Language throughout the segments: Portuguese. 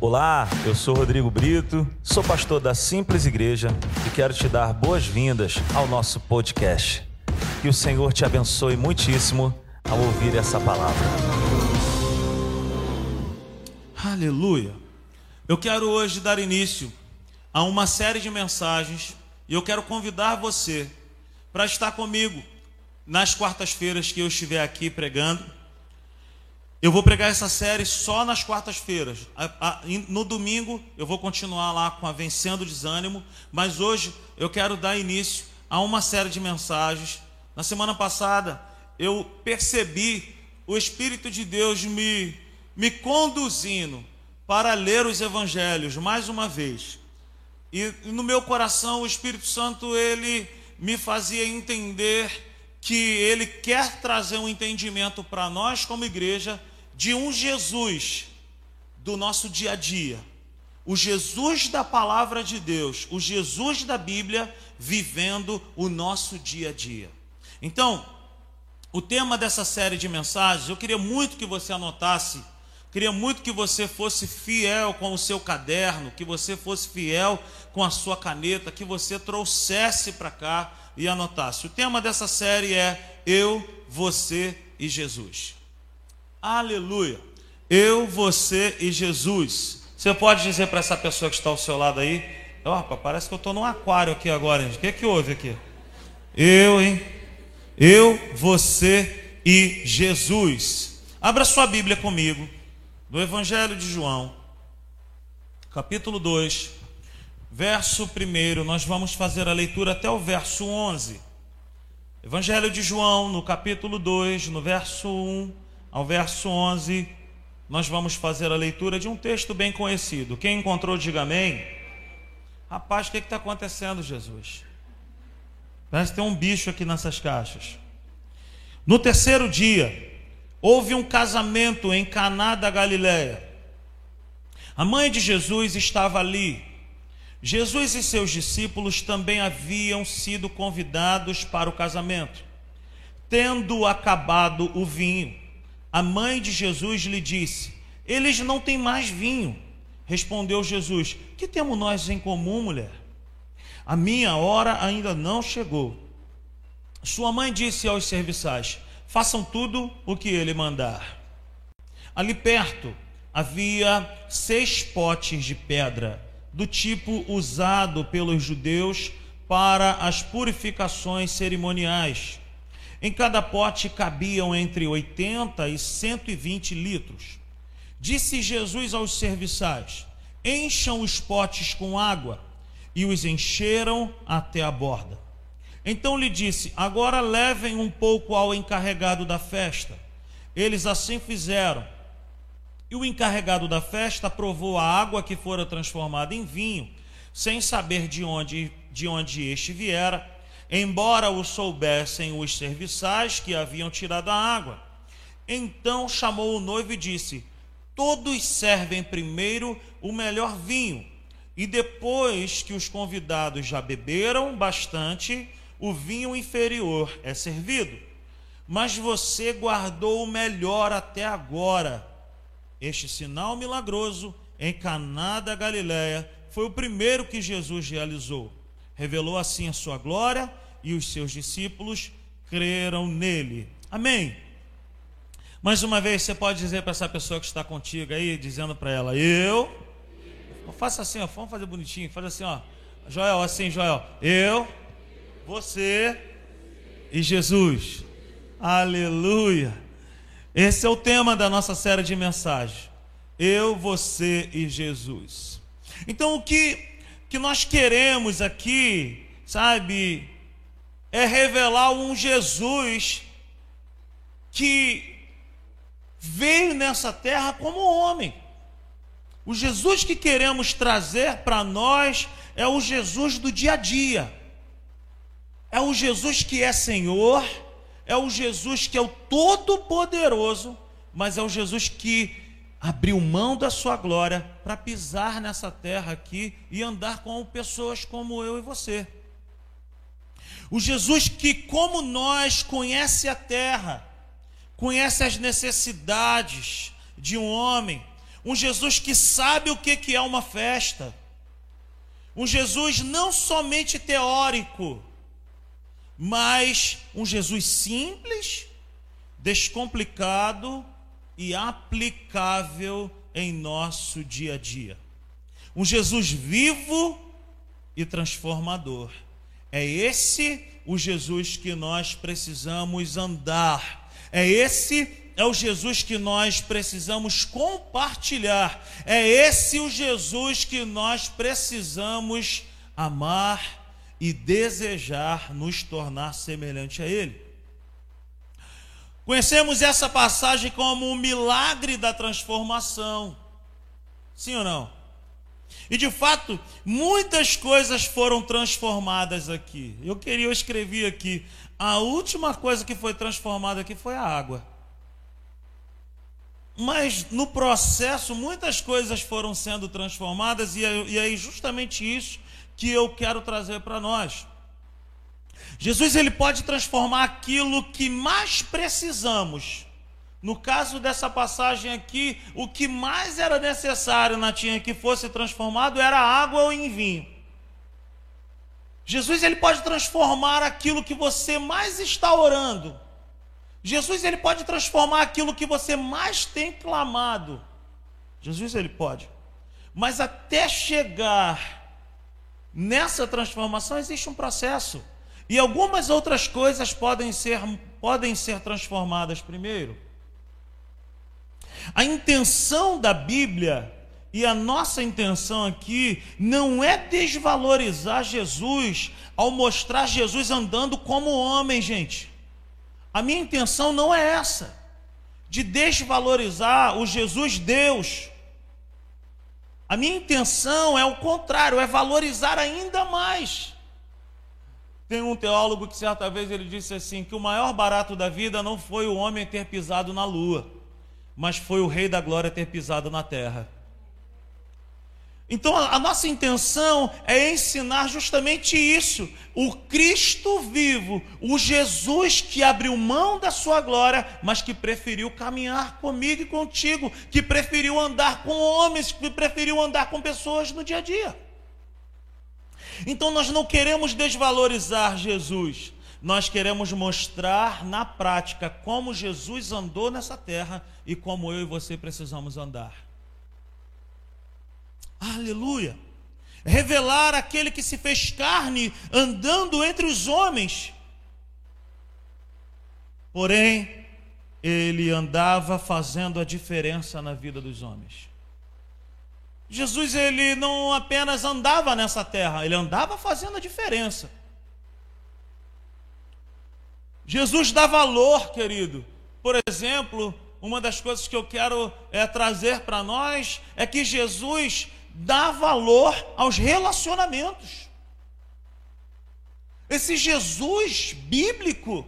Olá, eu sou Rodrigo Brito, sou pastor da Simples Igreja e quero te dar boas-vindas ao nosso podcast. Que o Senhor te abençoe muitíssimo ao ouvir essa palavra. Aleluia. Eu quero hoje dar início a uma série de mensagens e eu quero convidar você para estar comigo nas quartas-feiras que eu estiver aqui pregando. Eu vou pregar essa série só nas quartas-feiras. No domingo eu vou continuar lá com a Vencendo o Desânimo, mas hoje eu quero dar início a uma série de mensagens. Na semana passada eu percebi o Espírito de Deus me, me conduzindo para ler os evangelhos mais uma vez. E no meu coração o Espírito Santo ele me fazia entender que ele quer trazer um entendimento para nós como igreja de um Jesus do nosso dia a dia. O Jesus da palavra de Deus, o Jesus da Bíblia vivendo o nosso dia a dia. Então, o tema dessa série de mensagens, eu queria muito que você anotasse Queria muito que você fosse fiel com o seu caderno, que você fosse fiel com a sua caneta, que você trouxesse para cá e anotasse. O tema dessa série é Eu, Você e Jesus. Aleluia. Eu, você e Jesus. Você pode dizer para essa pessoa que está ao seu lado aí: Opa, parece que eu estou num aquário aqui agora. Gente. O que, é que houve aqui? Eu, hein? Eu, você e Jesus. Abra sua Bíblia comigo do Evangelho de João, capítulo 2, verso 1, nós vamos fazer a leitura até o verso 11. Evangelho de João, no capítulo 2, no verso 1 ao verso 11, nós vamos fazer a leitura de um texto bem conhecido. Quem encontrou, diga amém. Rapaz, o que está acontecendo, Jesus? Parece que tem um bicho aqui nessas caixas. No terceiro dia, Houve um casamento em Caná da Galiléia. A mãe de Jesus estava ali. Jesus e seus discípulos também haviam sido convidados para o casamento. Tendo acabado o vinho, a mãe de Jesus lhe disse: Eles não têm mais vinho. Respondeu Jesus: Que temos nós em comum, mulher? A minha hora ainda não chegou. Sua mãe disse aos serviçais: façam tudo o que ele mandar. Ali perto havia seis potes de pedra, do tipo usado pelos judeus para as purificações cerimoniais. Em cada pote cabiam entre 80 e 120 litros. Disse Jesus aos serviçais: Encham os potes com água. E os encheram até a borda. Então lhe disse: Agora levem um pouco ao encarregado da festa. Eles assim fizeram. E o encarregado da festa provou a água que fora transformada em vinho, sem saber de onde, de onde este viera, embora o soubessem os serviçais que haviam tirado a água. Então chamou o noivo e disse: Todos servem primeiro o melhor vinho, e depois que os convidados já beberam bastante, o vinho inferior é servido, mas você guardou o melhor até agora. Este sinal milagroso em Caná da Galiléia foi o primeiro que Jesus realizou. Revelou assim a sua glória e os seus discípulos creram nele. Amém. Mais uma vez, você pode dizer para essa pessoa que está contigo aí, dizendo para ela: Eu. Faça assim, ó, vamos fazer bonitinho. Faz assim, ó. Joel, assim, Joel. Eu você e Jesus. Aleluia. Esse é o tema da nossa série de mensagens. Eu, você e Jesus. Então o que que nós queremos aqui, sabe, é revelar um Jesus que veio nessa terra como homem. O Jesus que queremos trazer para nós é o Jesus do dia a dia. É o Jesus que é Senhor, é o Jesus que é o Todo-Poderoso, mas é o Jesus que abriu mão da sua glória para pisar nessa terra aqui e andar com pessoas como eu e você. O Jesus que, como nós, conhece a terra, conhece as necessidades de um homem, Um Jesus que sabe o que é uma festa. Um Jesus não somente teórico, mas um Jesus simples, descomplicado e aplicável em nosso dia a dia. Um Jesus vivo e transformador. É esse o Jesus que nós precisamos andar. É esse é o Jesus que nós precisamos compartilhar. É esse o Jesus que nós precisamos amar e desejar nos tornar semelhante a Ele. Conhecemos essa passagem como um milagre da transformação. Sim ou não? E de fato, muitas coisas foram transformadas aqui. Eu queria, eu escrevi aqui, a última coisa que foi transformada aqui foi a água. Mas no processo, muitas coisas foram sendo transformadas, e é, e é justamente isso que eu quero trazer para nós. Jesus ele pode transformar aquilo que mais precisamos no caso dessa passagem aqui, o que mais era necessário na tinha que fosse transformado era água ou em vinho. Jesus ele pode transformar aquilo que você mais está orando. Jesus ele pode transformar aquilo que você mais tem clamado. Jesus ele pode. Mas até chegar nessa transformação existe um processo. E algumas outras coisas podem ser podem ser transformadas primeiro. A intenção da Bíblia e a nossa intenção aqui não é desvalorizar Jesus ao mostrar Jesus andando como homem, gente. A minha intenção não é essa, de desvalorizar o Jesus Deus. A minha intenção é o contrário, é valorizar ainda mais. Tem um teólogo que certa vez ele disse assim que o maior barato da vida não foi o homem ter pisado na lua mas foi o Rei da Glória ter pisado na terra. Então a nossa intenção é ensinar justamente isso. O Cristo vivo, o Jesus que abriu mão da sua glória, mas que preferiu caminhar comigo e contigo, que preferiu andar com homens, que preferiu andar com pessoas no dia a dia. Então nós não queremos desvalorizar Jesus, nós queremos mostrar na prática como Jesus andou nessa terra e como eu e você precisamos andar. Aleluia! Revelar aquele que se fez carne andando entre os homens. Porém, ele andava fazendo a diferença na vida dos homens. Jesus ele não apenas andava nessa terra, ele andava fazendo a diferença. Jesus dá valor, querido. Por exemplo, uma das coisas que eu quero é, trazer para nós é que Jesus dá valor aos relacionamentos. Esse Jesus bíblico,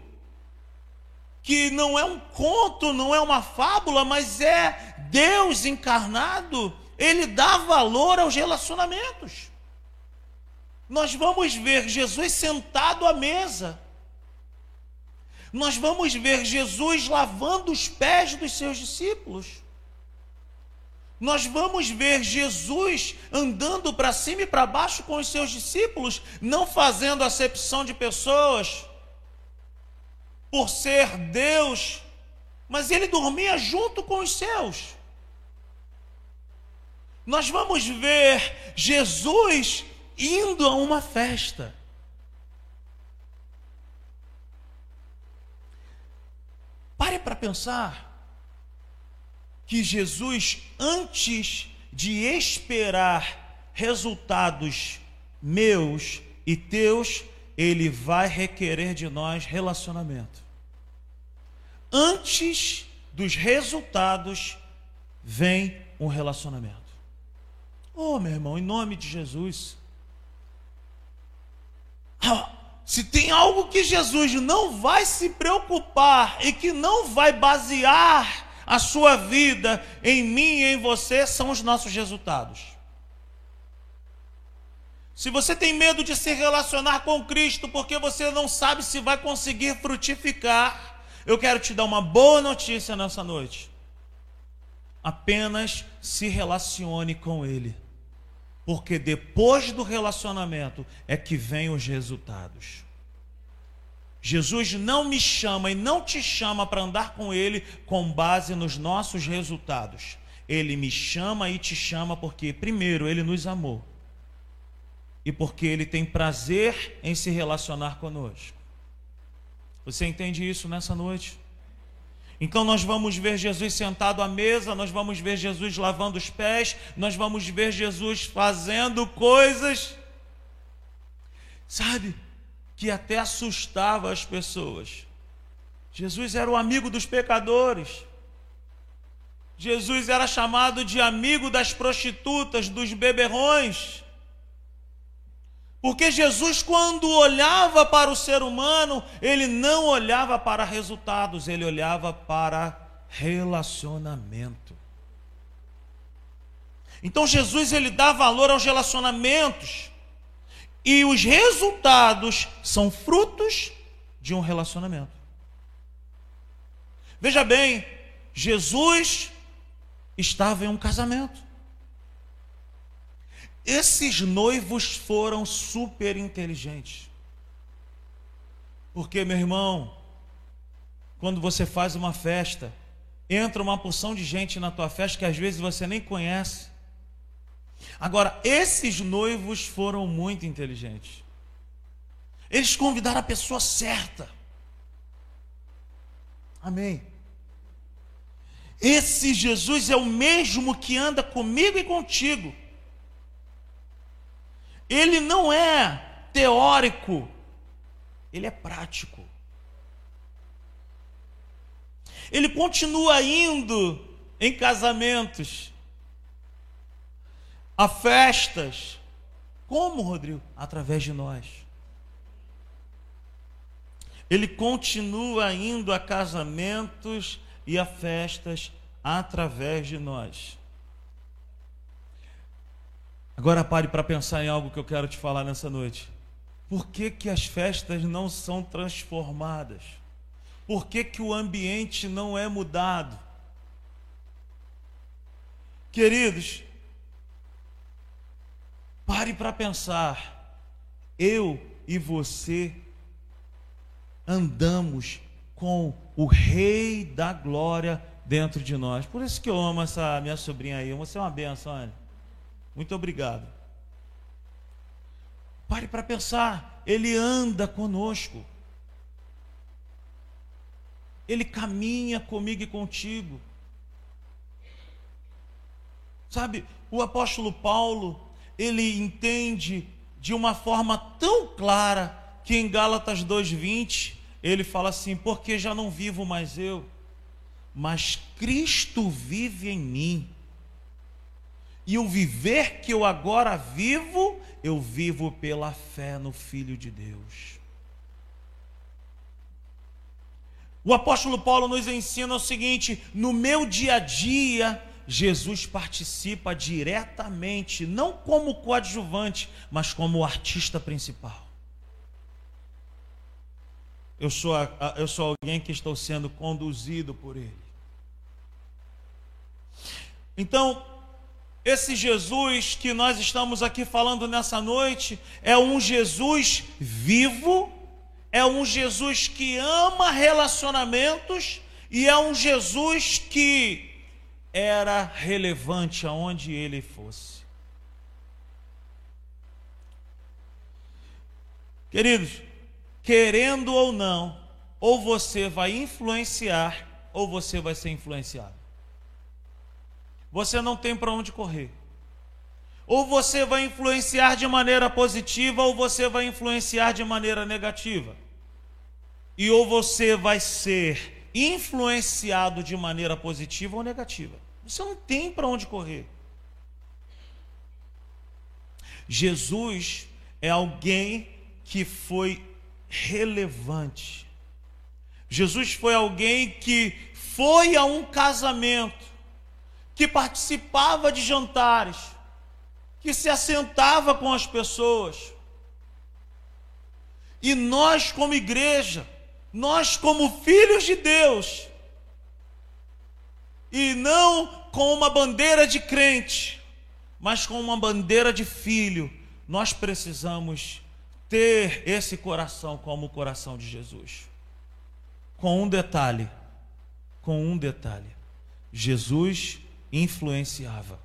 que não é um conto, não é uma fábula, mas é Deus encarnado, ele dá valor aos relacionamentos. Nós vamos ver Jesus sentado à mesa nós vamos ver Jesus lavando os pés dos seus discípulos. Nós vamos ver Jesus andando para cima e para baixo com os seus discípulos, não fazendo acepção de pessoas por ser Deus, mas ele dormia junto com os seus. Nós vamos ver Jesus indo a uma festa. Pare para pensar que Jesus, antes de esperar resultados meus e teus, ele vai requerer de nós relacionamento. Antes dos resultados vem um relacionamento. Oh, meu irmão, em nome de Jesus. Ah, se tem algo que Jesus não vai se preocupar e que não vai basear a sua vida em mim e em você, são os nossos resultados. Se você tem medo de se relacionar com Cristo porque você não sabe se vai conseguir frutificar, eu quero te dar uma boa notícia nessa noite. apenas se relacione com Ele. Porque depois do relacionamento é que vêm os resultados. Jesus não me chama e não te chama para andar com Ele com base nos nossos resultados. Ele me chama e te chama porque, primeiro, Ele nos amou e porque Ele tem prazer em se relacionar conosco. Você entende isso nessa noite? Então nós vamos ver Jesus sentado à mesa, nós vamos ver Jesus lavando os pés, nós vamos ver Jesus fazendo coisas, sabe, que até assustava as pessoas. Jesus era o amigo dos pecadores. Jesus era chamado de amigo das prostitutas, dos beberrões. Porque Jesus, quando olhava para o ser humano, ele não olhava para resultados, ele olhava para relacionamento. Então Jesus ele dá valor aos relacionamentos. E os resultados são frutos de um relacionamento. Veja bem, Jesus estava em um casamento. Esses noivos foram super inteligentes. Porque, meu irmão, quando você faz uma festa, entra uma porção de gente na tua festa que às vezes você nem conhece. Agora, esses noivos foram muito inteligentes. Eles convidaram a pessoa certa. Amém. Esse Jesus é o mesmo que anda comigo e contigo ele não é teórico, ele é prático. Ele continua indo em casamentos, a festas. Como, Rodrigo? Através de nós. Ele continua indo a casamentos e a festas através de nós. Agora pare para pensar em algo que eu quero te falar nessa noite. Por que, que as festas não são transformadas? Por que, que o ambiente não é mudado? Queridos, pare para pensar. Eu e você andamos com o Rei da Glória dentro de nós. Por isso que eu amo essa minha sobrinha aí. Você é uma benção, olha. Muito obrigado. Pare para pensar, ele anda conosco. Ele caminha comigo e contigo. Sabe, o apóstolo Paulo, ele entende de uma forma tão clara que em Gálatas 2:20 ele fala assim: "Porque já não vivo mais eu, mas Cristo vive em mim." E o viver que eu agora vivo, eu vivo pela fé no Filho de Deus. O apóstolo Paulo nos ensina o seguinte: no meu dia a dia, Jesus participa diretamente, não como coadjuvante, mas como artista principal. Eu sou, eu sou alguém que estou sendo conduzido por Ele. Então, esse Jesus que nós estamos aqui falando nessa noite é um Jesus vivo, é um Jesus que ama relacionamentos e é um Jesus que era relevante aonde ele fosse. Queridos, querendo ou não, ou você vai influenciar ou você vai ser influenciado você não tem para onde correr. Ou você vai influenciar de maneira positiva, ou você vai influenciar de maneira negativa. E ou você vai ser influenciado de maneira positiva ou negativa. Você não tem para onde correr. Jesus é alguém que foi relevante. Jesus foi alguém que foi a um casamento que participava de jantares, que se assentava com as pessoas. E nós, como igreja, nós, como filhos de Deus, e não com uma bandeira de crente, mas com uma bandeira de filho. Nós precisamos ter esse coração como o coração de Jesus. Com um detalhe, com um detalhe. Jesus influenciava.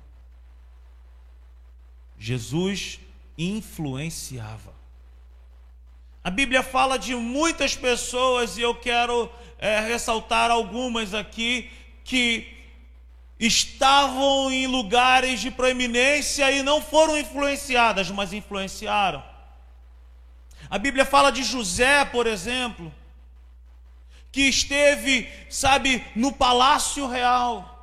Jesus influenciava. A Bíblia fala de muitas pessoas e eu quero é, ressaltar algumas aqui que estavam em lugares de proeminência e não foram influenciadas, mas influenciaram. A Bíblia fala de José, por exemplo, que esteve, sabe, no palácio real.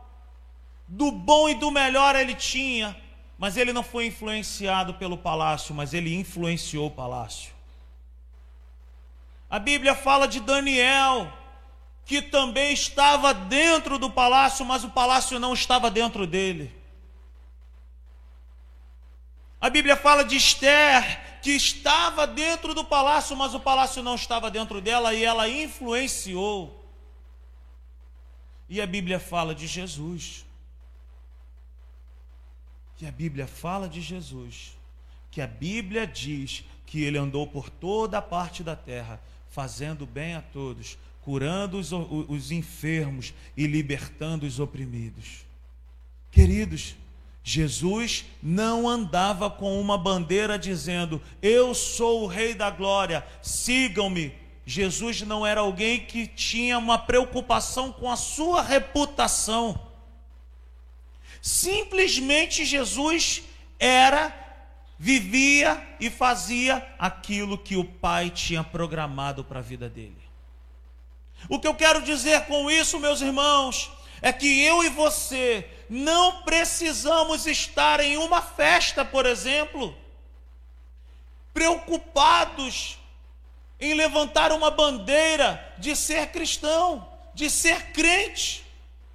Do bom e do melhor ele tinha, mas ele não foi influenciado pelo palácio, mas ele influenciou o palácio. A Bíblia fala de Daniel, que também estava dentro do palácio, mas o palácio não estava dentro dele. A Bíblia fala de Esther, que estava dentro do palácio, mas o palácio não estava dentro dela e ela influenciou. E a Bíblia fala de Jesus. Que a Bíblia fala de Jesus. Que a Bíblia diz que ele andou por toda a parte da terra, fazendo bem a todos, curando os, os enfermos e libertando os oprimidos. Queridos, Jesus não andava com uma bandeira dizendo: Eu sou o Rei da Glória, sigam-me. Jesus não era alguém que tinha uma preocupação com a sua reputação. Simplesmente Jesus era, vivia e fazia aquilo que o Pai tinha programado para a vida dele. O que eu quero dizer com isso, meus irmãos, é que eu e você não precisamos estar em uma festa, por exemplo, preocupados em levantar uma bandeira de ser cristão, de ser crente.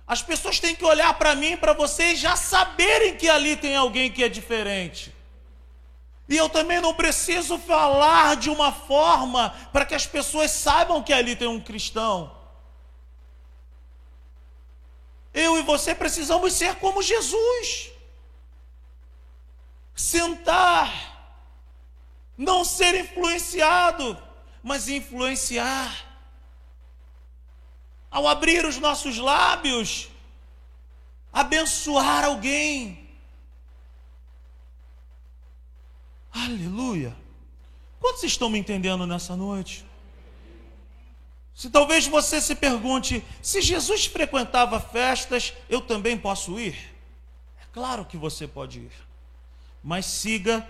As pessoas têm que olhar para mim, para você e já saberem que ali tem alguém que é diferente. E eu também não preciso falar de uma forma para que as pessoas saibam que ali tem um cristão. Eu e você precisamos ser como Jesus. Sentar, não ser influenciado, mas influenciar. Ao abrir os nossos lábios, abençoar alguém Aleluia. Quantos estão me entendendo nessa noite? Se talvez você se pergunte, se Jesus frequentava festas, eu também posso ir? É claro que você pode ir. Mas siga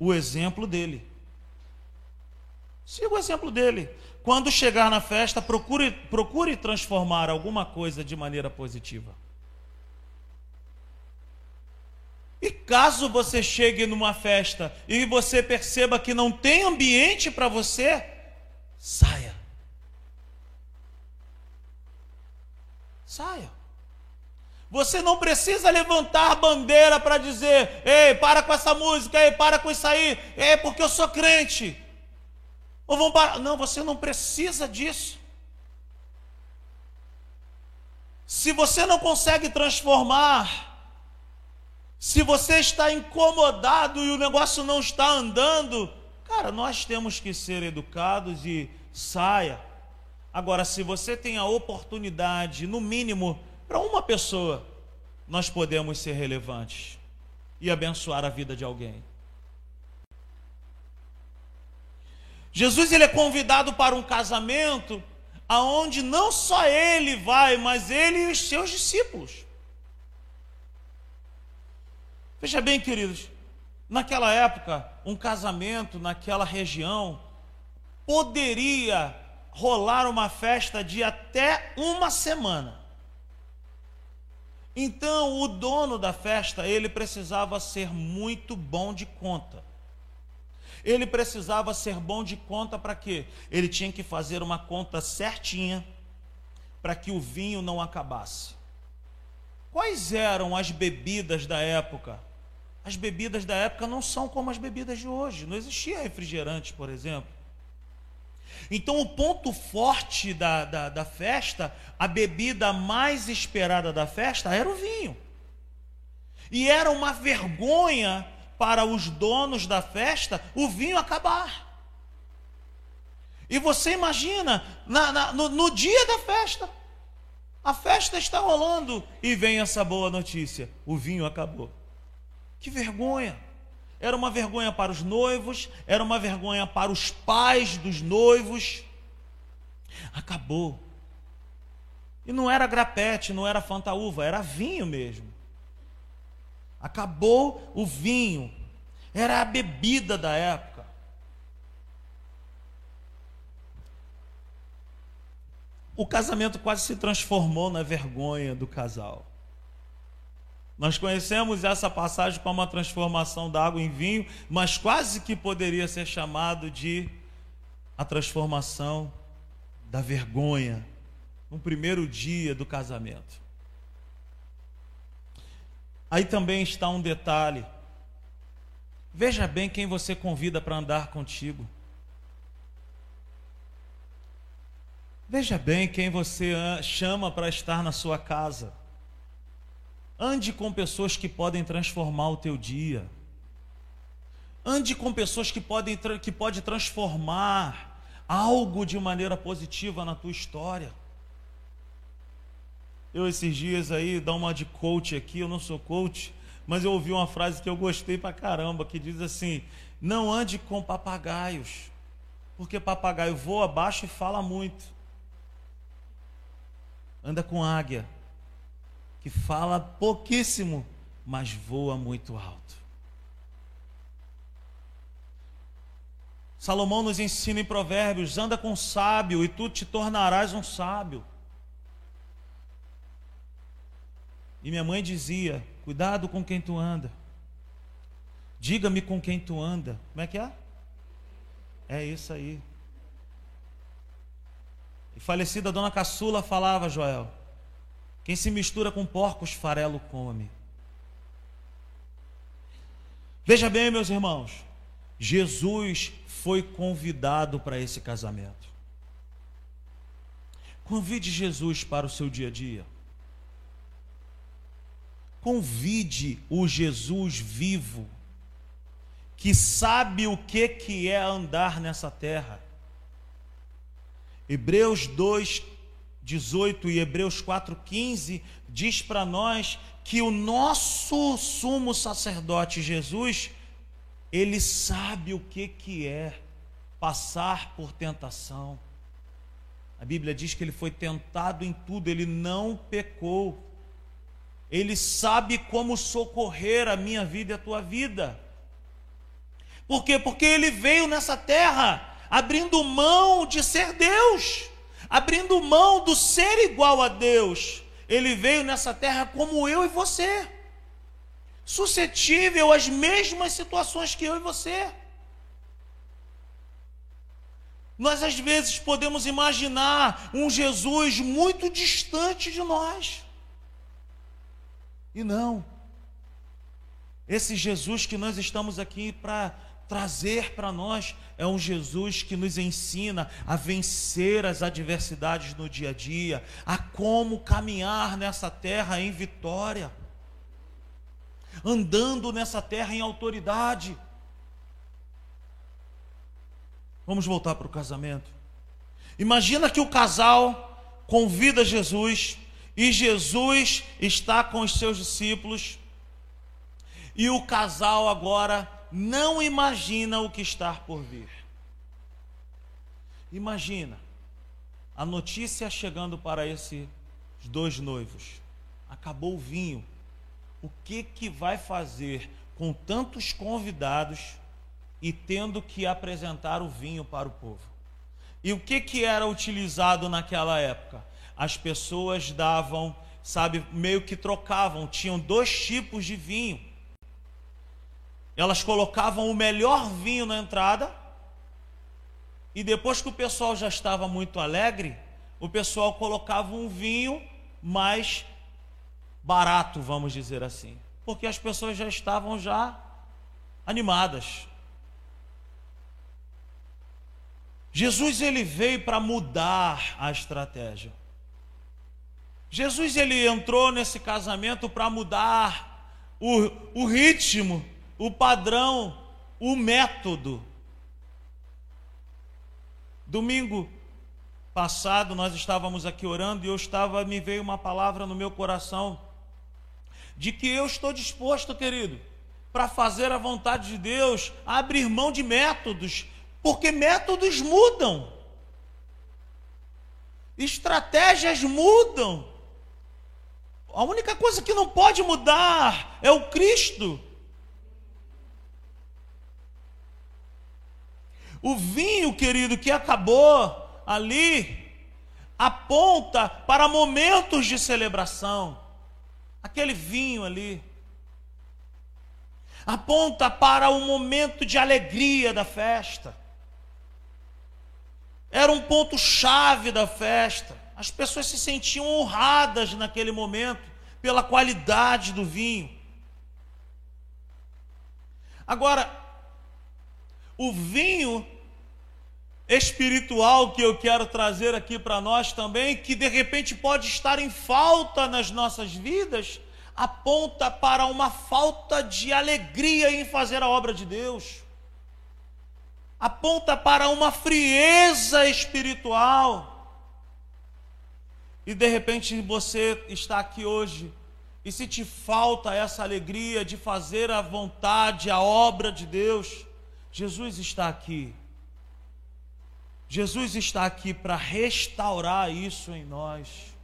o exemplo dele. Siga o exemplo dele. Quando chegar na festa, procure, procure transformar alguma coisa de maneira positiva. E caso você chegue numa festa e você perceba que não tem ambiente para você, saia. Saia. Você não precisa levantar bandeira para dizer: ei, para com essa música, ei, para com isso aí, é porque eu sou crente. Ou vão parar. Não, você não precisa disso. Se você não consegue transformar se você está incomodado e o negócio não está andando, cara, nós temos que ser educados e saia. Agora, se você tem a oportunidade, no mínimo, para uma pessoa, nós podemos ser relevantes e abençoar a vida de alguém. Jesus ele é convidado para um casamento aonde não só ele vai, mas ele e os seus discípulos. Veja bem, queridos, naquela época, um casamento naquela região poderia rolar uma festa de até uma semana. Então, o dono da festa, ele precisava ser muito bom de conta. Ele precisava ser bom de conta para quê? Ele tinha que fazer uma conta certinha para que o vinho não acabasse. Quais eram as bebidas da época? As bebidas da época não são como as bebidas de hoje. Não existia refrigerante, por exemplo. Então, o ponto forte da, da, da festa, a bebida mais esperada da festa, era o vinho. E era uma vergonha para os donos da festa o vinho acabar. E você imagina, na, na, no, no dia da festa, a festa está rolando e vem essa boa notícia: o vinho acabou. Que vergonha! Era uma vergonha para os noivos, era uma vergonha para os pais dos noivos. Acabou. E não era grapete, não era fantaúva, era vinho mesmo. Acabou o vinho. Era a bebida da época. O casamento quase se transformou na vergonha do casal. Nós conhecemos essa passagem como a transformação da água em vinho, mas quase que poderia ser chamado de a transformação da vergonha no primeiro dia do casamento. Aí também está um detalhe. Veja bem quem você convida para andar contigo. Veja bem quem você chama para estar na sua casa. Ande com pessoas que podem transformar o teu dia. Ande com pessoas que podem que pode transformar algo de maneira positiva na tua história. Eu esses dias aí, dá uma de coach aqui, eu não sou coach, mas eu ouvi uma frase que eu gostei pra caramba, que diz assim: "Não ande com papagaios, porque papagaio voa baixo e fala muito. Anda com águia, que fala pouquíssimo, mas voa muito alto. Salomão nos ensina em Provérbios: anda com sábio e tu te tornarás um sábio. E minha mãe dizia: cuidado com quem tu anda. Diga-me com quem tu anda. Como é que é? É isso aí. E falecida dona Caçula falava, Joel: quem se mistura com porcos, farelo come. Veja bem, meus irmãos, Jesus foi convidado para esse casamento. Convide Jesus para o seu dia a dia. Convide o Jesus vivo, que sabe o que, que é andar nessa terra. Hebreus 2, 18 e Hebreus 4,15 diz para nós que o nosso sumo sacerdote Jesus, ele sabe o que, que é passar por tentação. A Bíblia diz que ele foi tentado em tudo, ele não pecou. Ele sabe como socorrer a minha vida e a tua vida. Por quê? Porque ele veio nessa terra abrindo mão de ser Deus abrindo mão do ser igual a Deus. Ele veio nessa terra como eu e você, suscetível às mesmas situações que eu e você. Nós às vezes podemos imaginar um Jesus muito distante de nós. E não. Esse Jesus que nós estamos aqui para trazer para nós é um Jesus que nos ensina a vencer as adversidades no dia a dia, a como caminhar nessa terra em vitória, andando nessa terra em autoridade. Vamos voltar para o casamento. Imagina que o casal convida Jesus e Jesus está com os seus discípulos e o casal agora não imagina o que está por vir. Imagina a notícia chegando para esses dois noivos. Acabou o vinho. O que que vai fazer com tantos convidados e tendo que apresentar o vinho para o povo? E o que que era utilizado naquela época? As pessoas davam, sabe, meio que trocavam, tinham dois tipos de vinho elas colocavam o melhor vinho na entrada, e depois que o pessoal já estava muito alegre, o pessoal colocava um vinho mais barato, vamos dizer assim, porque as pessoas já estavam já animadas. Jesus ele veio para mudar a estratégia. Jesus ele entrou nesse casamento para mudar o, o ritmo, o padrão, o método. Domingo passado nós estávamos aqui orando e eu estava me veio uma palavra no meu coração de que eu estou disposto, querido, para fazer a vontade de Deus, abrir mão de métodos, porque métodos mudam. Estratégias mudam. A única coisa que não pode mudar é o Cristo. O vinho, querido, que acabou ali, aponta para momentos de celebração. Aquele vinho ali aponta para o momento de alegria da festa. Era um ponto chave da festa. As pessoas se sentiam honradas naquele momento pela qualidade do vinho. Agora, o vinho espiritual que eu quero trazer aqui para nós também, que de repente pode estar em falta nas nossas vidas, aponta para uma falta de alegria em fazer a obra de Deus. Aponta para uma frieza espiritual. E de repente você está aqui hoje, e se te falta essa alegria de fazer a vontade, a obra de Deus, Jesus está aqui Jesus está aqui para restaurar isso em nós,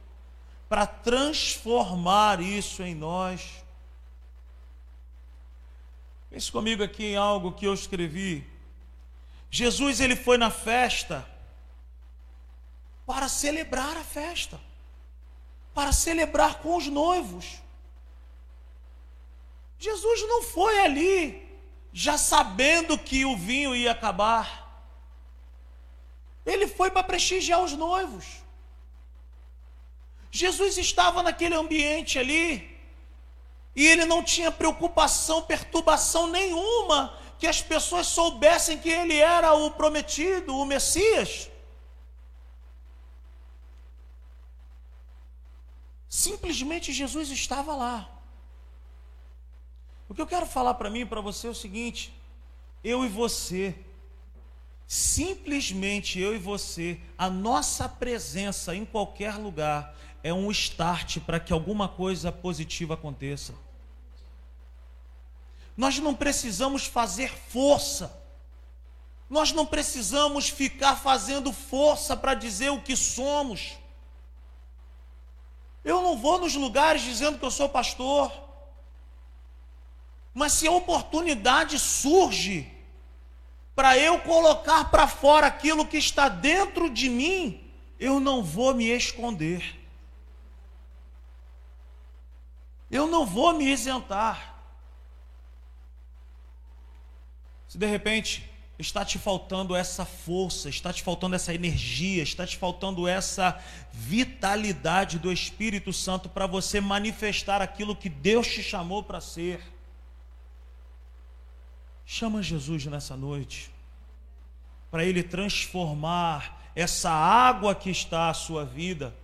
para transformar isso em nós. Pense comigo aqui em algo que eu escrevi. Jesus ele foi na festa para celebrar a festa, para celebrar com os noivos. Jesus não foi ali já sabendo que o vinho ia acabar. Ele foi para prestigiar os noivos. Jesus estava naquele ambiente ali e ele não tinha preocupação, perturbação nenhuma que as pessoas soubessem que ele era o prometido, o Messias. Simplesmente Jesus estava lá. O que eu quero falar para mim e para você é o seguinte: eu e você Simplesmente eu e você, a nossa presença em qualquer lugar é um start para que alguma coisa positiva aconteça. Nós não precisamos fazer força. Nós não precisamos ficar fazendo força para dizer o que somos. Eu não vou nos lugares dizendo que eu sou pastor. Mas se a oportunidade surge, para eu colocar para fora aquilo que está dentro de mim, eu não vou me esconder. Eu não vou me isentar. Se de repente está te faltando essa força, está te faltando essa energia, está te faltando essa vitalidade do Espírito Santo para você manifestar aquilo que Deus te chamou para ser. Chama Jesus nessa noite, para Ele transformar essa água que está a sua vida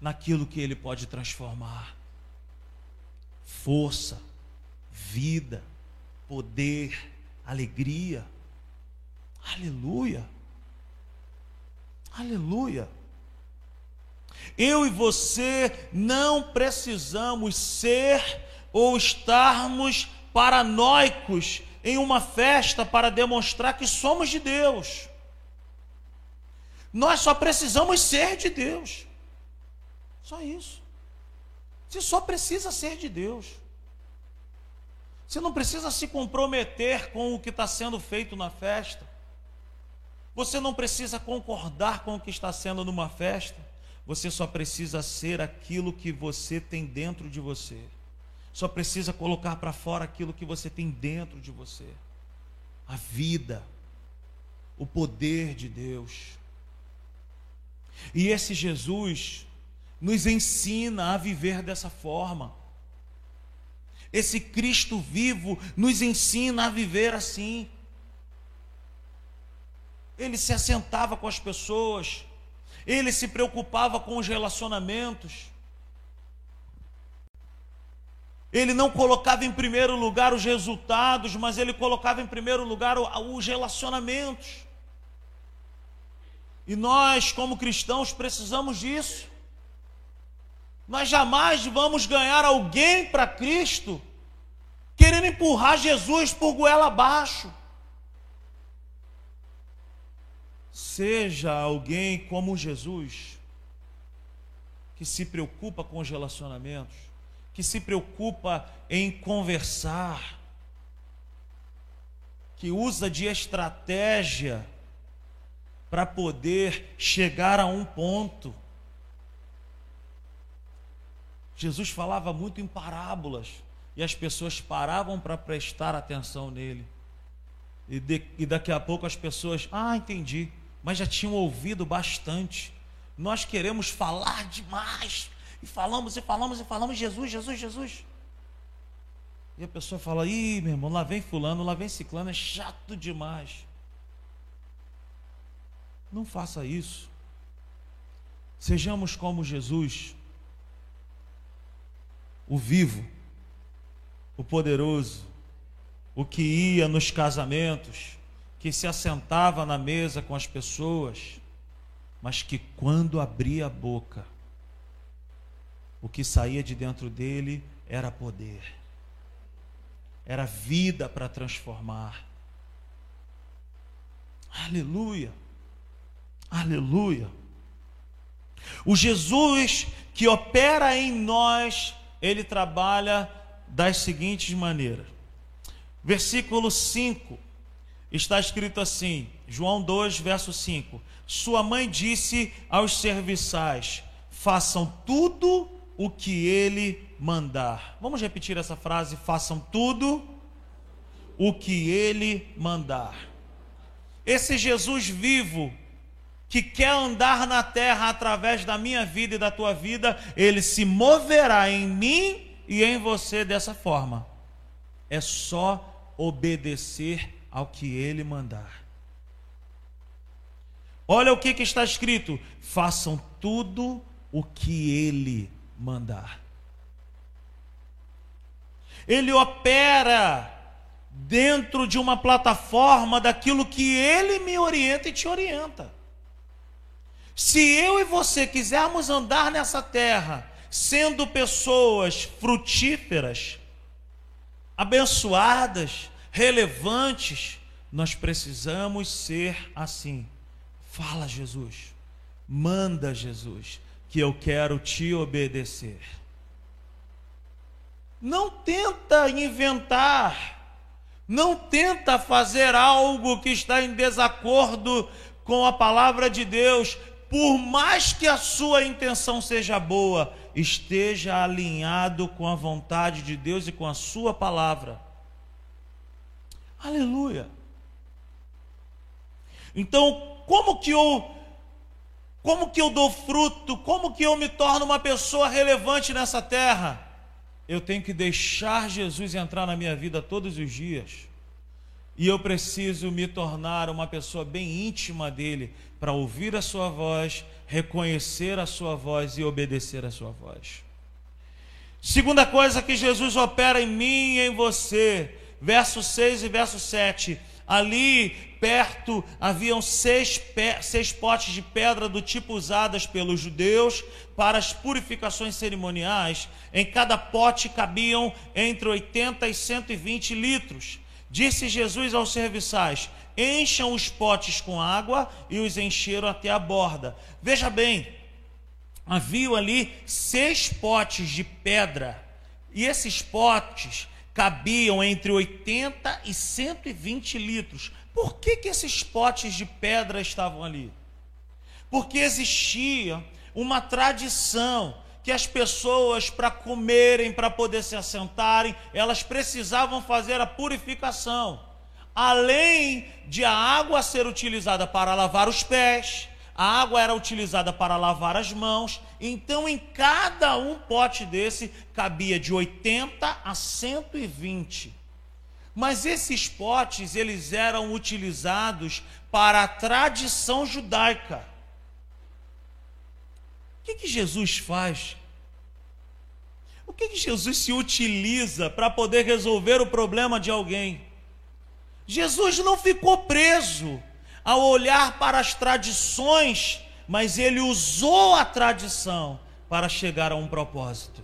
naquilo que Ele pode transformar: força, vida, poder, alegria. Aleluia. Aleluia. Eu e você não precisamos ser ou estarmos paranoicos em uma festa para demonstrar que somos de Deus. Nós só precisamos ser de Deus. Só isso. Você só precisa ser de Deus. Você não precisa se comprometer com o que está sendo feito na festa. Você não precisa concordar com o que está sendo numa festa. Você só precisa ser aquilo que você tem dentro de você só precisa colocar para fora aquilo que você tem dentro de você. A vida, o poder de Deus. E esse Jesus nos ensina a viver dessa forma. Esse Cristo vivo nos ensina a viver assim. Ele se assentava com as pessoas, ele se preocupava com os relacionamentos. ele não colocava em primeiro lugar os resultados, mas ele colocava em primeiro lugar os relacionamentos. E nós, como cristãos, precisamos disso. Nós jamais vamos ganhar alguém para Cristo querendo empurrar Jesus por goela abaixo. Seja alguém como Jesus, que se preocupa com os relacionamentos, que se preocupa em conversar, que usa de estratégia para poder chegar a um ponto. Jesus falava muito em parábolas e as pessoas paravam para prestar atenção nele. E, de, e daqui a pouco as pessoas, ah, entendi, mas já tinham ouvido bastante. Nós queremos falar demais. E falamos e falamos e falamos, Jesus, Jesus, Jesus. E a pessoa fala, ih, meu irmão, lá vem fulano, lá vem ciclano, é chato demais. Não faça isso. Sejamos como Jesus, o vivo, o poderoso, o que ia nos casamentos, que se assentava na mesa com as pessoas, mas que quando abria a boca, o que saía de dentro dele era poder, era vida para transformar. Aleluia, aleluia. O Jesus que opera em nós, ele trabalha das seguintes maneiras. Versículo 5 está escrito assim, João 2, verso 5: Sua mãe disse aos serviçais: Façam tudo o que ele mandar. Vamos repetir essa frase: façam tudo o que ele mandar. Esse Jesus vivo, que quer andar na terra através da minha vida e da tua vida, ele se moverá em mim e em você dessa forma. É só obedecer ao que ele mandar. Olha o que, que está escrito: façam tudo o que ele mandar. Ele opera dentro de uma plataforma daquilo que ele me orienta e te orienta. Se eu e você quisermos andar nessa terra sendo pessoas frutíferas, abençoadas, relevantes, nós precisamos ser assim. Fala, Jesus. Manda, Jesus que eu quero te obedecer. Não tenta inventar, não tenta fazer algo que está em desacordo com a palavra de Deus, por mais que a sua intenção seja boa, esteja alinhado com a vontade de Deus e com a sua palavra. Aleluia. Então, como que eu como que eu dou fruto? Como que eu me torno uma pessoa relevante nessa terra? Eu tenho que deixar Jesus entrar na minha vida todos os dias. E eu preciso me tornar uma pessoa bem íntima dele para ouvir a sua voz, reconhecer a sua voz e obedecer a sua voz. Segunda coisa que Jesus opera em mim e em você, verso 6 e verso 7 Ali perto haviam seis, seis potes de pedra do tipo usadas pelos judeus para as purificações cerimoniais. Em cada pote cabiam entre 80 e 120 litros. Disse Jesus aos serviçais: Encham os potes com água e os encheram até a borda. Veja bem, havia ali seis potes de pedra. E esses potes cabiam entre 80 e 120 litros. Por que, que esses potes de pedra estavam ali? Porque existia uma tradição que as pessoas, para comerem, para poder se assentarem, elas precisavam fazer a purificação. Além de a água ser utilizada para lavar os pés, a água era utilizada para lavar as mãos, então em cada um pote desse cabia de 80 a 120. Mas esses potes, eles eram utilizados para a tradição judaica. O que, que Jesus faz? que, que Jesus se utiliza para poder resolver o problema de alguém? Jesus não ficou preso ao olhar para as tradições, mas ele usou a tradição para chegar a um propósito.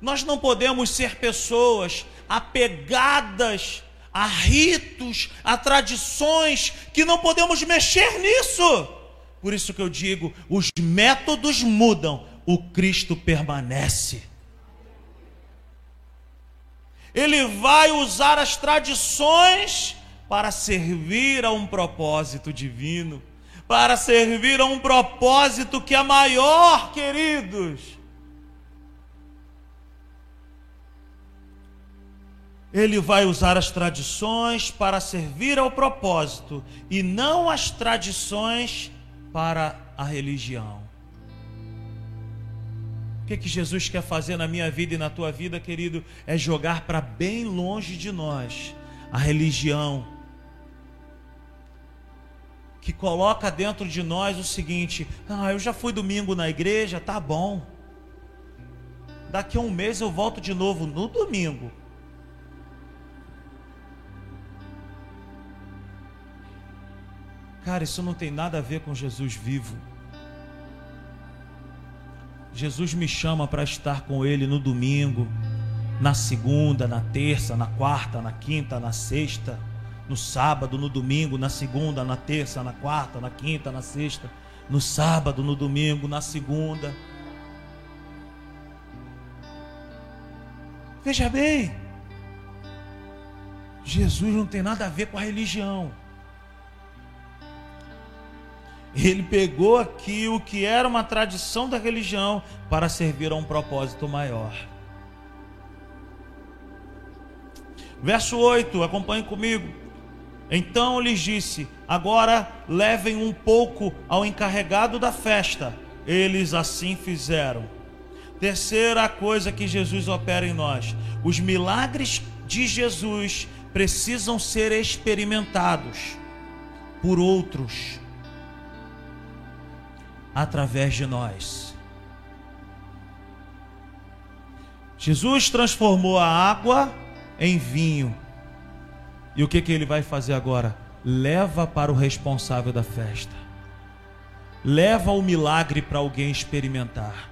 Nós não podemos ser pessoas apegadas a ritos, a tradições, que não podemos mexer nisso. Por isso que eu digo: os métodos mudam, o Cristo permanece. Ele vai usar as tradições para servir a um propósito divino, para servir a um propósito que é maior, queridos. Ele vai usar as tradições para servir ao propósito e não as tradições para a religião. O que, que Jesus quer fazer na minha vida e na tua vida, querido? É jogar para bem longe de nós a religião, que coloca dentro de nós o seguinte: ah, eu já fui domingo na igreja, tá bom. Daqui a um mês eu volto de novo no domingo. Cara, isso não tem nada a ver com Jesus vivo. Jesus me chama para estar com Ele no domingo, na segunda, na terça, na quarta, na quinta, na sexta, no sábado, no domingo, na segunda, na terça, na quarta, na quinta, na sexta, no sábado, no domingo, na segunda. Veja bem, Jesus não tem nada a ver com a religião. Ele pegou aqui o que era uma tradição da religião para servir a um propósito maior. Verso 8, acompanhe comigo. Então lhes disse: Agora levem um pouco ao encarregado da festa. Eles assim fizeram. Terceira coisa que Jesus opera em nós: os milagres de Jesus precisam ser experimentados por outros através de nós. Jesus transformou a água em vinho. E o que, que ele vai fazer agora? Leva para o responsável da festa. Leva o milagre para alguém experimentar.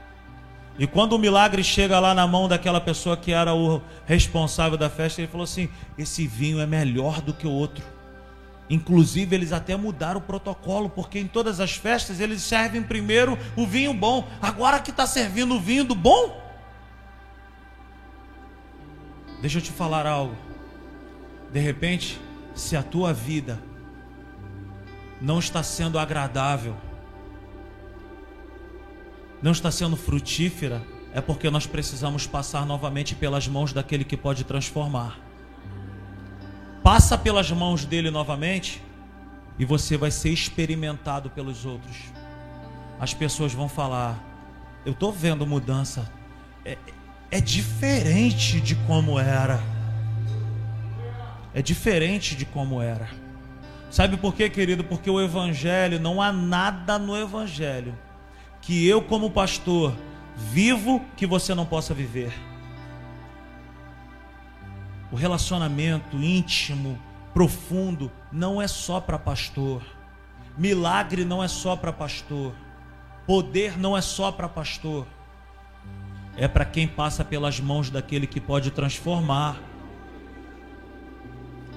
E quando o milagre chega lá na mão daquela pessoa que era o responsável da festa, ele falou assim: Esse vinho é melhor do que o outro. Inclusive, eles até mudaram o protocolo, porque em todas as festas eles servem primeiro o vinho bom. Agora que está servindo o vinho do bom. Deixa eu te falar algo. De repente, se a tua vida não está sendo agradável, não está sendo frutífera, é porque nós precisamos passar novamente pelas mãos daquele que pode transformar passa pelas mãos dele novamente e você vai ser experimentado pelos outros. As pessoas vão falar: Eu estou vendo mudança. É, é diferente de como era. É diferente de como era. Sabe por quê, querido? Porque o Evangelho, não há nada no Evangelho que eu, como pastor, vivo que você não possa viver o relacionamento íntimo, profundo, não é só para pastor. Milagre não é só para pastor. Poder não é só para pastor. É para quem passa pelas mãos daquele que pode transformar.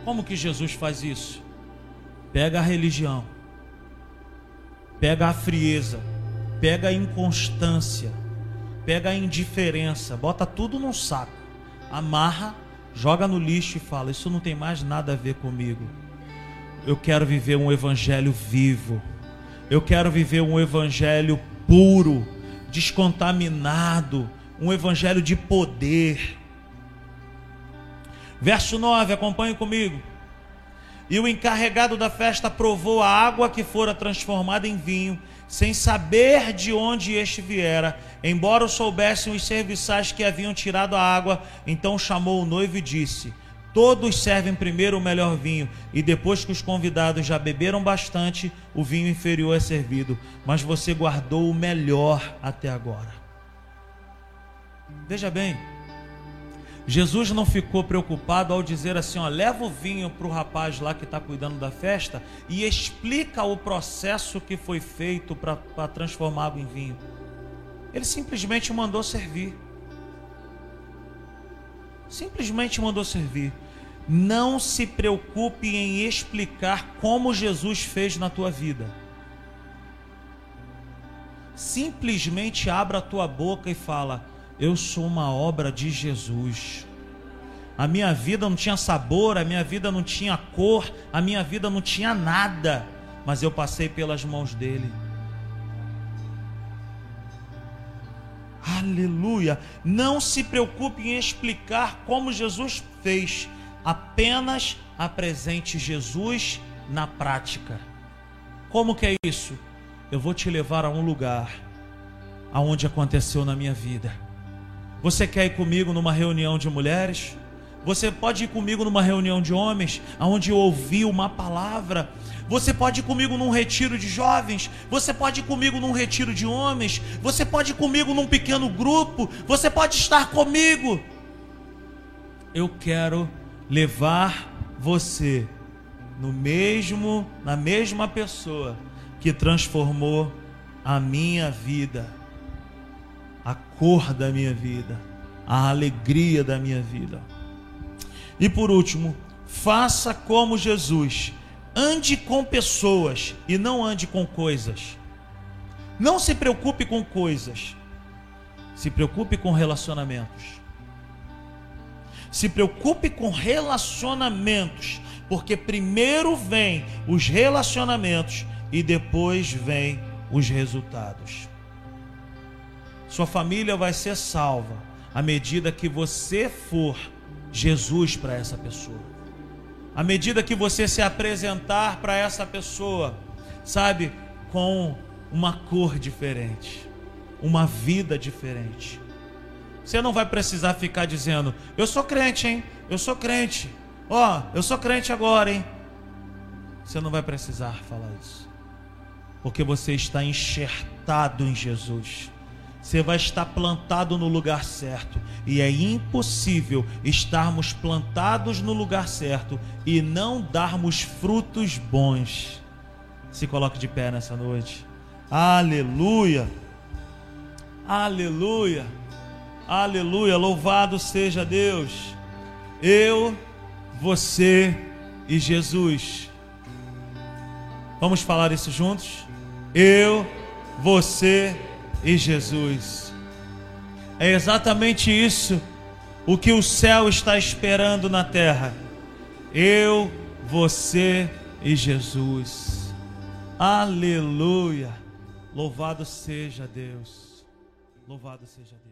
Como que Jesus faz isso? Pega a religião, pega a frieza, pega a inconstância, pega a indiferença, bota tudo num saco, amarra joga no lixo e fala: Isso não tem mais nada a ver comigo. Eu quero viver um evangelho vivo. Eu quero viver um evangelho puro, descontaminado, um evangelho de poder. Verso 9, acompanhe comigo. E o encarregado da festa provou a água que fora transformada em vinho sem saber de onde este viera, embora soubessem os serviçais que haviam tirado a água, então chamou o noivo e disse: Todos servem primeiro o melhor vinho, e depois que os convidados já beberam bastante, o vinho inferior é servido, mas você guardou o melhor até agora. Veja bem, Jesus não ficou preocupado ao dizer assim: ó, leva o vinho para o rapaz lá que está cuidando da festa e explica o processo que foi feito para transformar água em vinho. Ele simplesmente mandou servir. Simplesmente mandou servir. Não se preocupe em explicar como Jesus fez na tua vida. Simplesmente abra a tua boca e fala: eu sou uma obra de Jesus. A minha vida não tinha sabor, a minha vida não tinha cor, a minha vida não tinha nada, mas eu passei pelas mãos dele. Aleluia! Não se preocupe em explicar como Jesus fez, apenas apresente Jesus na prática. Como que é isso? Eu vou te levar a um lugar aonde aconteceu na minha vida. Você quer ir comigo numa reunião de mulheres? Você pode ir comigo numa reunião de homens, aonde eu ouvi uma palavra. Você pode ir comigo num retiro de jovens. Você pode ir comigo num retiro de homens. Você pode ir comigo num pequeno grupo. Você pode estar comigo. Eu quero levar você no mesmo, na mesma pessoa que transformou a minha vida a cor da minha vida, a alegria da minha vida. E por último, faça como Jesus. Ande com pessoas e não ande com coisas. Não se preocupe com coisas. Se preocupe com relacionamentos. Se preocupe com relacionamentos, porque primeiro vem os relacionamentos e depois vem os resultados. Sua família vai ser salva à medida que você for Jesus para essa pessoa. À medida que você se apresentar para essa pessoa, sabe, com uma cor diferente, uma vida diferente. Você não vai precisar ficar dizendo: "Eu sou crente, hein? Eu sou crente. Ó, oh, eu sou crente agora, hein?" Você não vai precisar falar isso. Porque você está enxertado em Jesus você vai estar plantado no lugar certo. E é impossível estarmos plantados no lugar certo e não darmos frutos bons. Se coloque de pé nessa noite. Aleluia. Aleluia. Aleluia. Louvado seja Deus. Eu, você e Jesus. Vamos falar isso juntos? Eu, você e e Jesus. É exatamente isso o que o céu está esperando na terra. Eu, você e Jesus. Aleluia. Louvado seja Deus. Louvado seja Deus.